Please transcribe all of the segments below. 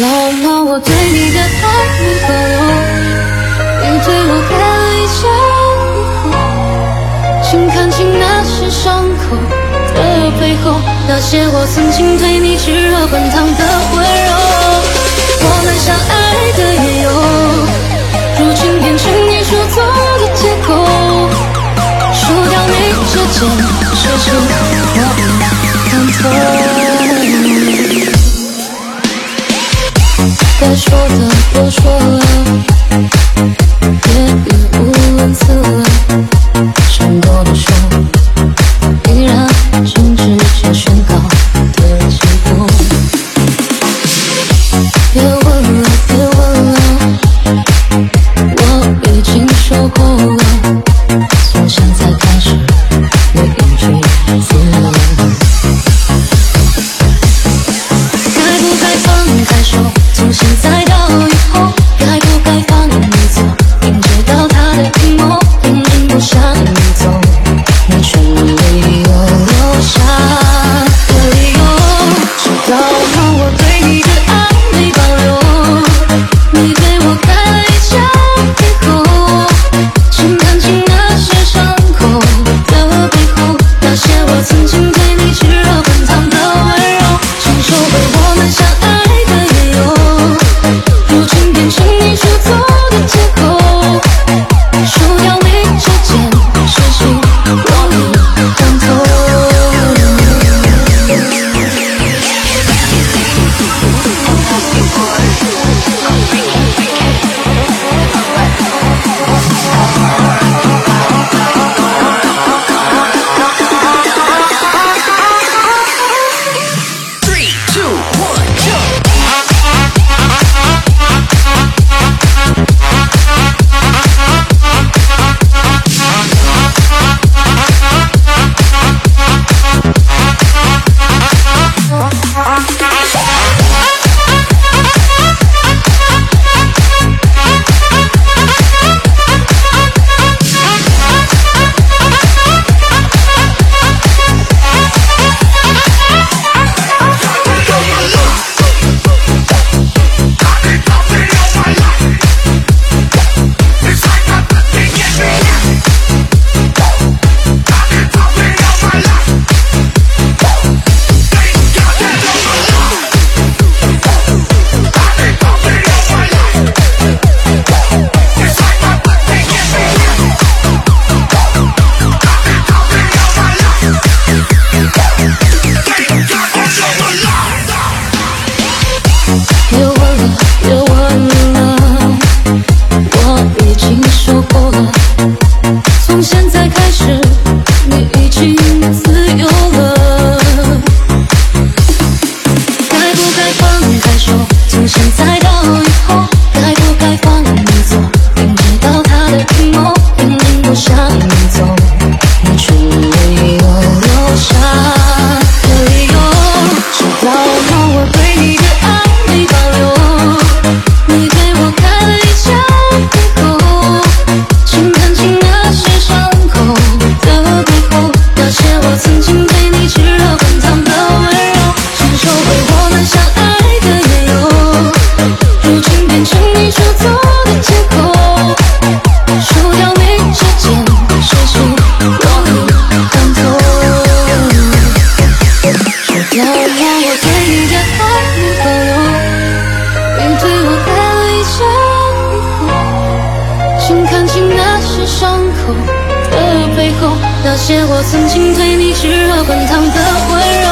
宝吗我对你的爱不够留你对我开了一枪以后请看清那些伤口的背后那些我曾经对你炙热滚烫的温柔我们相爱的也由如今变成你说走的借口。输掉你这件事情我不想走该说的都说了，别语无伦次了。passion 是伤口的背后那些我曾经对你炙热滚烫的温柔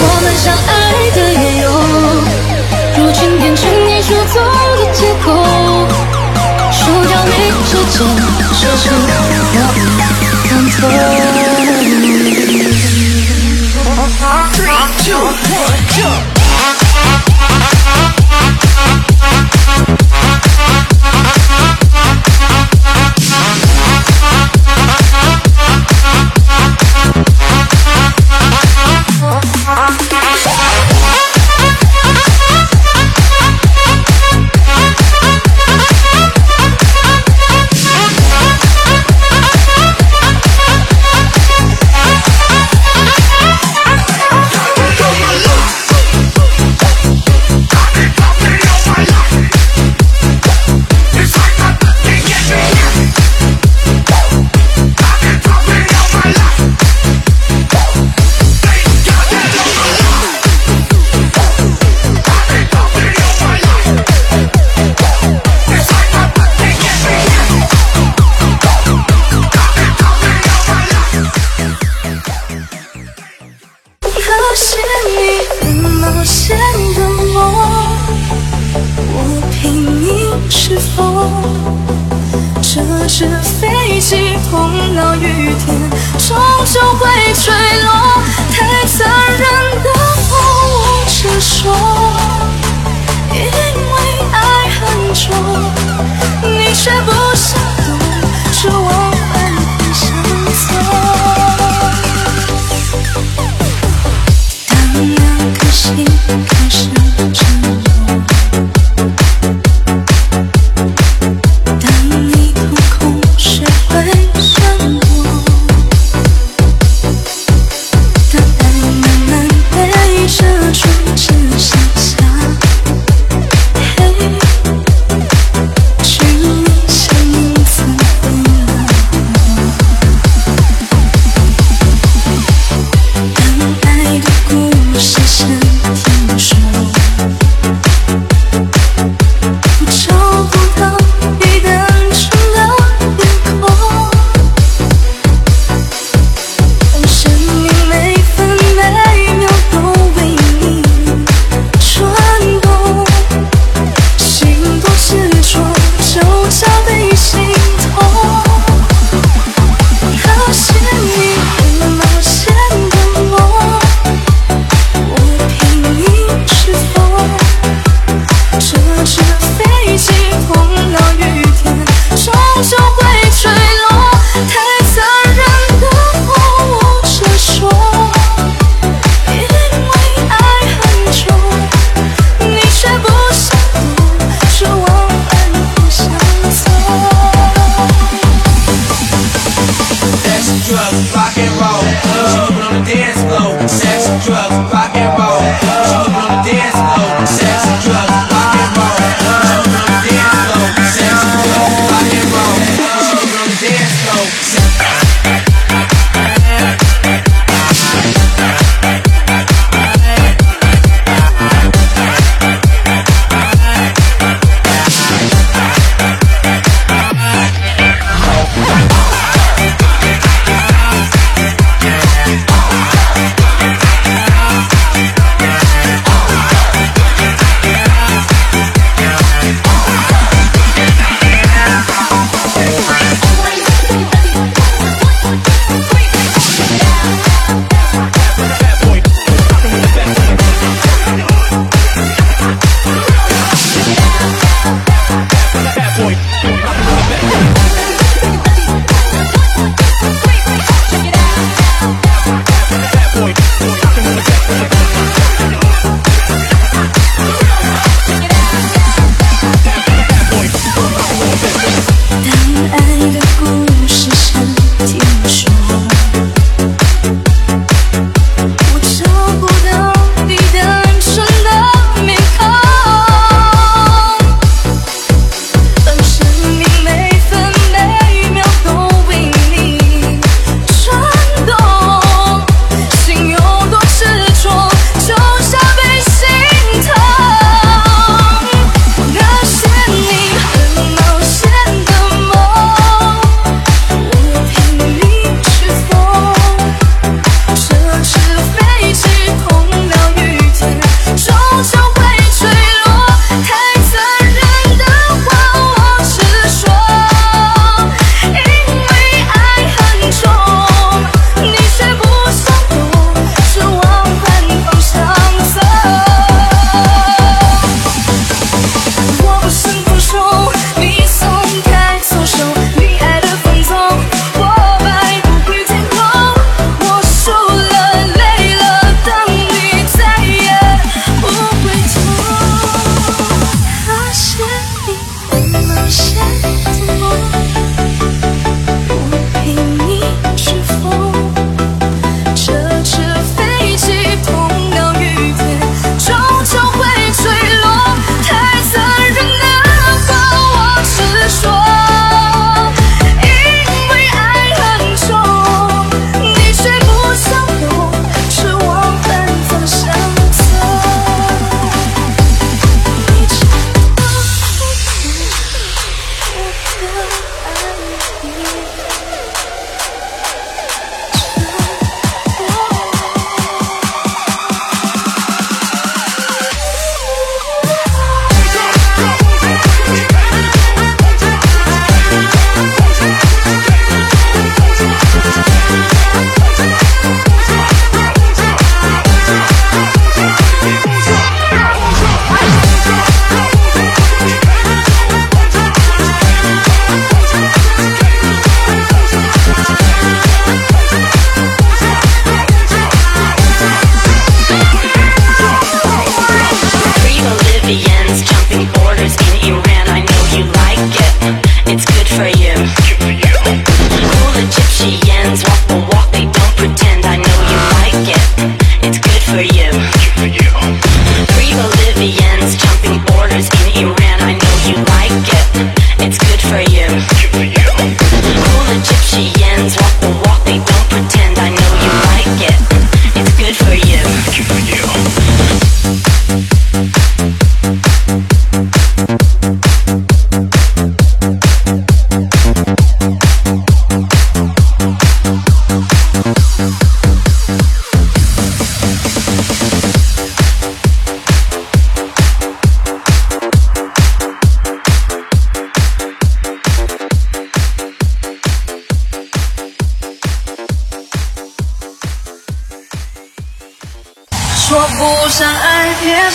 我们相爱的缘由如今变成你说走的借口收掉你指尖声响我不想 three two one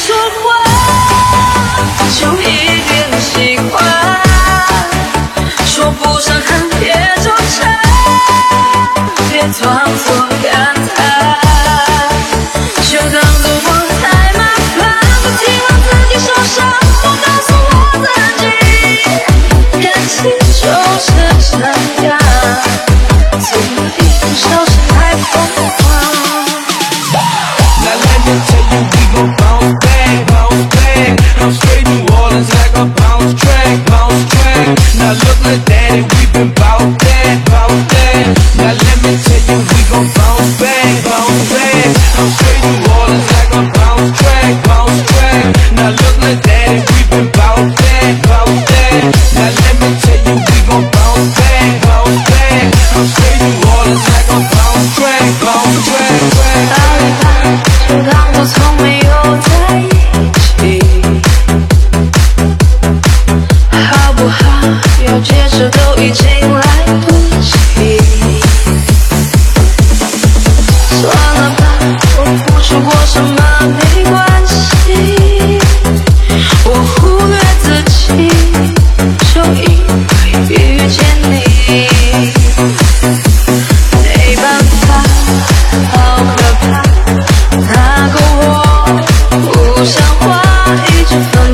说话就一点喜欢。说不上恨别纠缠别装作感叹 just go